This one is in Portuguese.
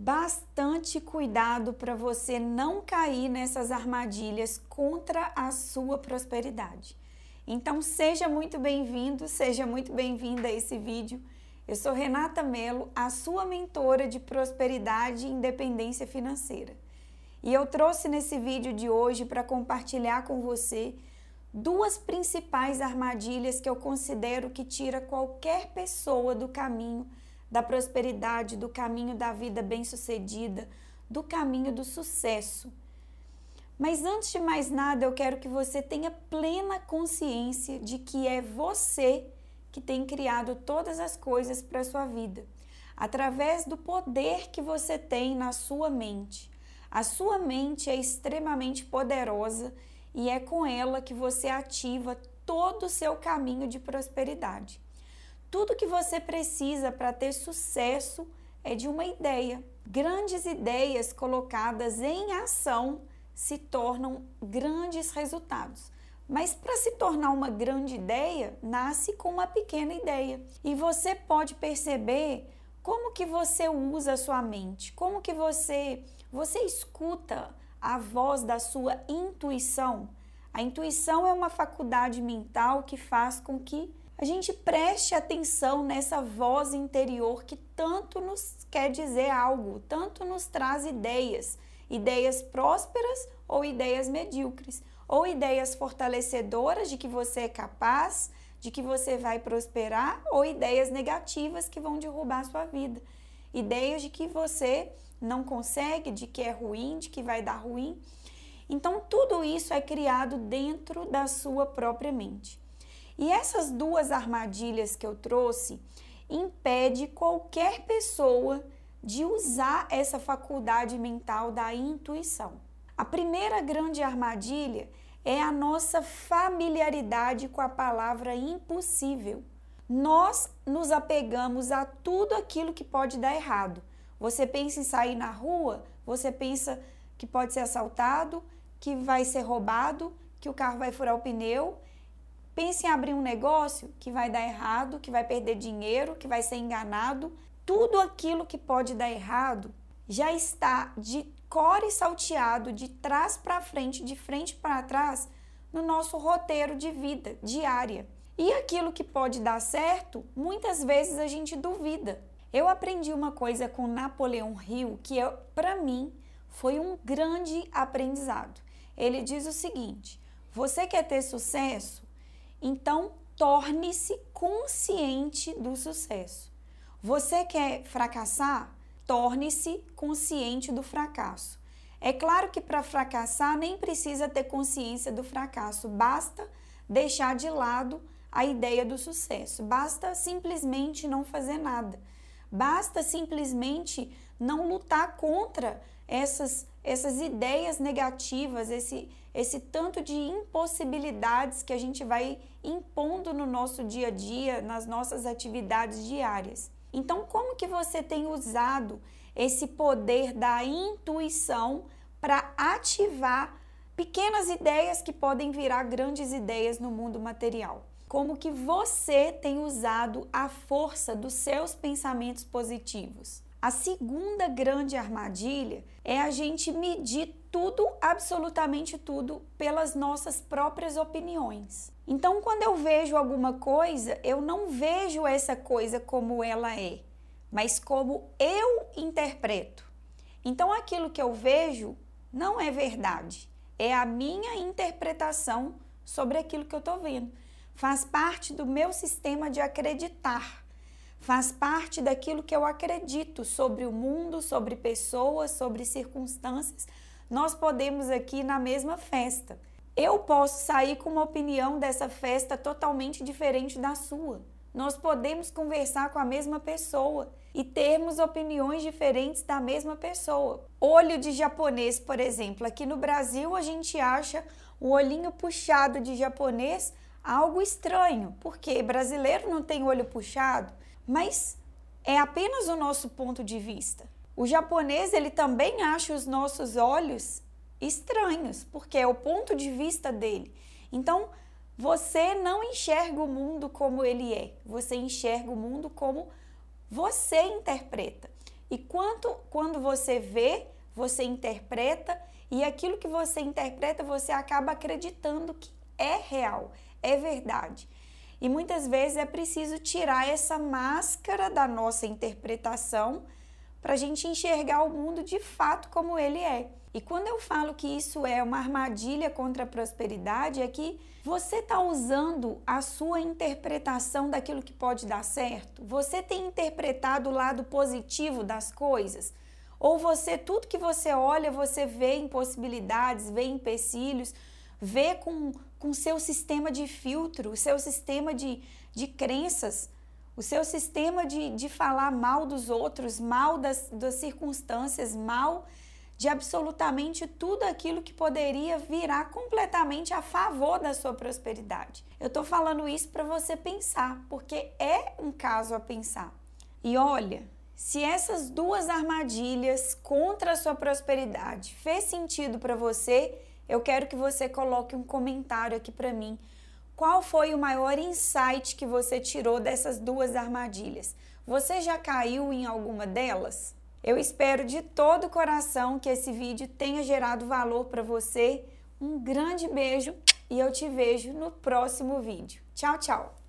bastante cuidado para você não cair nessas armadilhas contra a sua prosperidade. Então seja muito bem-vindo, seja muito bem-vinda a esse vídeo. Eu sou Renata Mello, a sua mentora de prosperidade e independência financeira. E eu trouxe nesse vídeo de hoje para compartilhar com você duas principais armadilhas que eu considero que tira qualquer pessoa do caminho da prosperidade, do caminho da vida bem-sucedida, do caminho do sucesso. Mas antes de mais nada, eu quero que você tenha plena consciência de que é você que tem criado todas as coisas para a sua vida, através do poder que você tem na sua mente. A sua mente é extremamente poderosa e é com ela que você ativa todo o seu caminho de prosperidade. Tudo que você precisa para ter sucesso é de uma ideia. Grandes ideias colocadas em ação se tornam grandes resultados. Mas para se tornar uma grande ideia, nasce com uma pequena ideia. E você pode perceber como que você usa a sua mente, como que você você escuta a voz da sua intuição. A intuição é uma faculdade mental que faz com que a gente preste atenção nessa voz interior que tanto nos quer dizer algo, tanto nos traz ideias, ideias prósperas ou ideias medíocres, ou ideias fortalecedoras de que você é capaz, de que você vai prosperar, ou ideias negativas que vão derrubar a sua vida. Ideias de que você não consegue, de que é ruim, de que vai dar ruim. Então, tudo isso é criado dentro da sua própria mente. E essas duas armadilhas que eu trouxe impede qualquer pessoa de usar essa faculdade mental da intuição. A primeira grande armadilha é a nossa familiaridade com a palavra impossível. Nós nos apegamos a tudo aquilo que pode dar errado. Você pensa em sair na rua, você pensa que pode ser assaltado, que vai ser roubado, que o carro vai furar o pneu. Pense em abrir um negócio que vai dar errado, que vai perder dinheiro, que vai ser enganado. Tudo aquilo que pode dar errado já está de core salteado, de trás para frente, de frente para trás, no nosso roteiro de vida diária. E aquilo que pode dar certo, muitas vezes a gente duvida. Eu aprendi uma coisa com Napoleão Hill que para mim foi um grande aprendizado. Ele diz o seguinte: você quer ter sucesso? Então torne-se consciente do sucesso. Você quer fracassar? Torne-se consciente do fracasso. É claro que para fracassar nem precisa ter consciência do fracasso, basta deixar de lado a ideia do sucesso, basta simplesmente não fazer nada. Basta simplesmente não lutar contra essas, essas ideias negativas, esse, esse tanto de impossibilidades que a gente vai impondo no nosso dia a dia, nas nossas atividades diárias. Então, como que você tem usado esse poder da intuição para ativar pequenas ideias que podem virar grandes ideias no mundo material? como que você tem usado a força dos seus pensamentos positivos. A segunda grande armadilha é a gente medir tudo, absolutamente tudo, pelas nossas próprias opiniões. Então, quando eu vejo alguma coisa, eu não vejo essa coisa como ela é, mas como eu interpreto. Então, aquilo que eu vejo não é verdade, é a minha interpretação sobre aquilo que eu estou vendo faz parte do meu sistema de acreditar, faz parte daquilo que eu acredito sobre o mundo, sobre pessoas, sobre circunstâncias. Nós podemos aqui na mesma festa. Eu posso sair com uma opinião dessa festa totalmente diferente da sua. Nós podemos conversar com a mesma pessoa e termos opiniões diferentes da mesma pessoa. Olho de japonês, por exemplo. Aqui no Brasil a gente acha o olhinho puxado de japonês algo estranho, porque brasileiro não tem olho puxado, mas é apenas o nosso ponto de vista. O japonês ele também acha os nossos olhos estranhos, porque é o ponto de vista dele. Então, você não enxerga o mundo como ele é, você enxerga o mundo como você interpreta. e quanto quando você vê, você interpreta e aquilo que você interpreta você acaba acreditando que é real, é verdade. E muitas vezes é preciso tirar essa máscara da nossa interpretação para a gente enxergar o mundo de fato como ele é. E quando eu falo que isso é uma armadilha contra a prosperidade, é que você está usando a sua interpretação daquilo que pode dar certo? Você tem interpretado o lado positivo das coisas? Ou você, tudo que você olha, você vê impossibilidades, vê empecilhos, vê com o seu sistema de filtro, o seu sistema de, de crenças o seu sistema de, de falar mal dos outros, mal das, das circunstâncias, mal de absolutamente tudo aquilo que poderia virar completamente a favor da sua prosperidade. Eu estou falando isso para você pensar, porque é um caso a pensar. E olha, se essas duas armadilhas contra a sua prosperidade fez sentido para você, eu quero que você coloque um comentário aqui para mim qual foi o maior insight que você tirou dessas duas armadilhas? Você já caiu em alguma delas? Eu espero de todo o coração que esse vídeo tenha gerado valor para você. Um grande beijo e eu te vejo no próximo vídeo. Tchau, tchau!